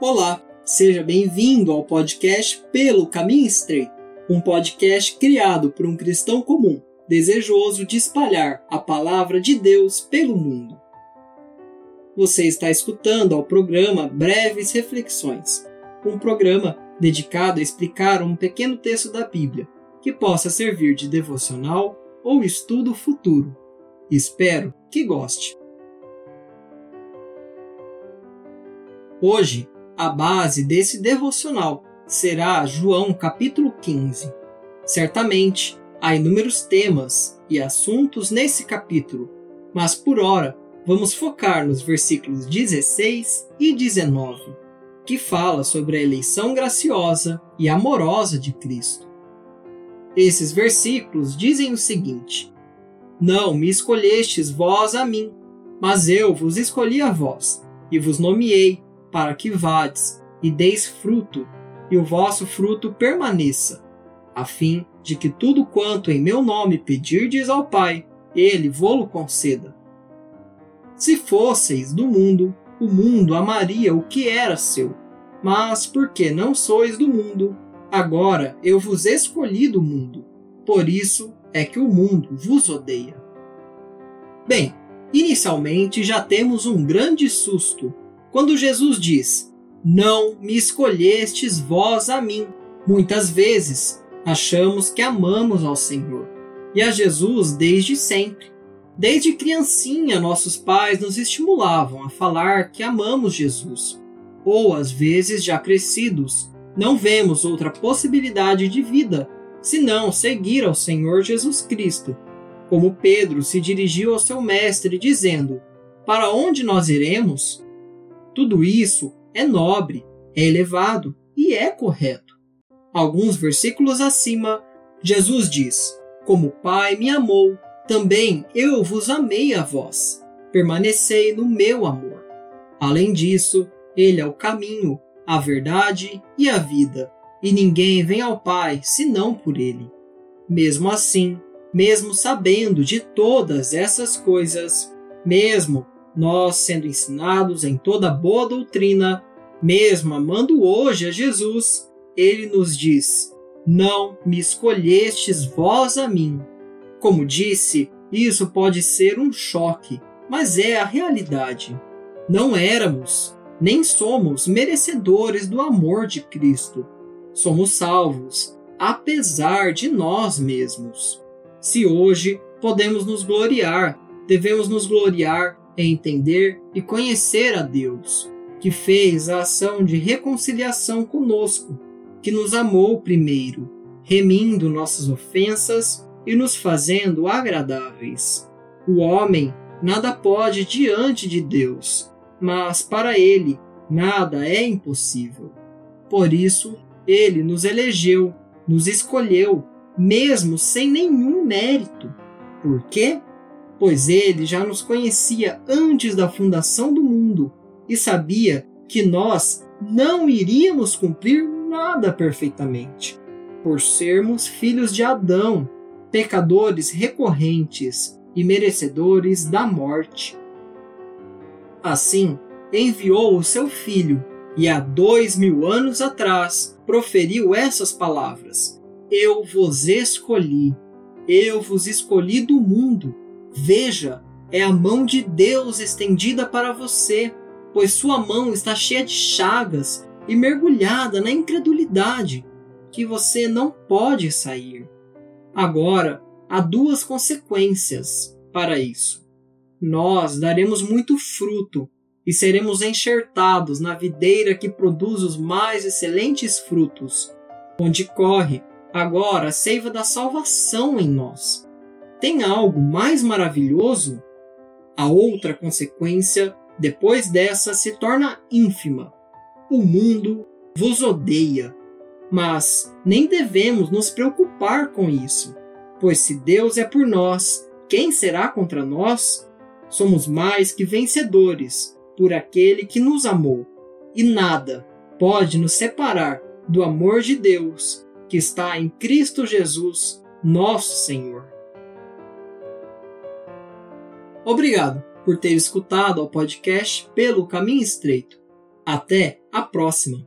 Olá, seja bem-vindo ao podcast Pelo Caminho Estreito, um podcast criado por um cristão comum, desejoso de espalhar a palavra de Deus pelo mundo. Você está escutando ao programa Breves Reflexões, um programa dedicado a explicar um pequeno texto da Bíblia que possa servir de devocional ou estudo futuro. Espero que goste. Hoje, a base desse devocional será João capítulo 15. Certamente há inúmeros temas e assuntos nesse capítulo, mas por hora vamos focar nos versículos 16 e 19, que fala sobre a eleição graciosa e amorosa de Cristo. Esses versículos dizem o seguinte: Não me escolhestes vós a mim, mas eu vos escolhi a vós, e vos nomeei para que vades e deis fruto, e o vosso fruto permaneça, a fim de que tudo quanto em meu nome pedirdes ao Pai, ele vô-lo conceda. Se fosseis do mundo, o mundo amaria o que era seu. Mas porque não sois do mundo, agora eu vos escolhi do mundo. Por isso é que o mundo vos odeia. Bem, inicialmente já temos um grande susto quando Jesus diz: Não me escolhestes vós a mim. Muitas vezes achamos que amamos ao Senhor e a Jesus desde sempre. Desde criancinha, nossos pais nos estimulavam a falar que amamos Jesus. Ou, às vezes, já crescidos, não vemos outra possibilidade de vida senão seguir ao Senhor Jesus Cristo. Como Pedro se dirigiu ao seu mestre, dizendo: Para onde nós iremos? Tudo isso é nobre, é elevado e é correto. Alguns versículos acima, Jesus diz: Como o Pai me amou, também eu vos amei a vós. Permanecei no meu amor. Além disso, ele é o caminho, a verdade e a vida, e ninguém vem ao Pai senão por ele. Mesmo assim, mesmo sabendo de todas essas coisas, mesmo nós sendo ensinados em toda boa doutrina, mesmo amando hoje a Jesus, ele nos diz: Não me escolhestes vós a mim. Como disse, isso pode ser um choque, mas é a realidade. Não éramos, nem somos merecedores do amor de Cristo. Somos salvos, apesar de nós mesmos. Se hoje podemos nos gloriar, devemos nos gloriar entender e conhecer a Deus, que fez a ação de reconciliação conosco, que nos amou primeiro, remindo nossas ofensas e nos fazendo agradáveis. O homem nada pode diante de Deus, mas para ele nada é impossível. Por isso, ele nos elegeu, nos escolheu, mesmo sem nenhum mérito. Por quê? Pois ele já nos conhecia antes da fundação do mundo e sabia que nós não iríamos cumprir nada perfeitamente, por sermos filhos de Adão, pecadores recorrentes e merecedores da morte. Assim, enviou o seu filho e há dois mil anos atrás proferiu essas palavras: Eu vos escolhi, eu vos escolhi do mundo Veja, é a mão de Deus estendida para você, pois sua mão está cheia de chagas e mergulhada na incredulidade, que você não pode sair. Agora, há duas consequências para isso. Nós daremos muito fruto e seremos enxertados na videira que produz os mais excelentes frutos, onde corre agora a seiva da salvação em nós. Tem algo mais maravilhoso? A outra consequência, depois dessa, se torna ínfima. O mundo vos odeia. Mas nem devemos nos preocupar com isso, pois se Deus é por nós, quem será contra nós? Somos mais que vencedores por aquele que nos amou, e nada pode nos separar do amor de Deus que está em Cristo Jesus, nosso Senhor. Obrigado por ter escutado ao podcast Pelo Caminho Estreito. Até a próxima!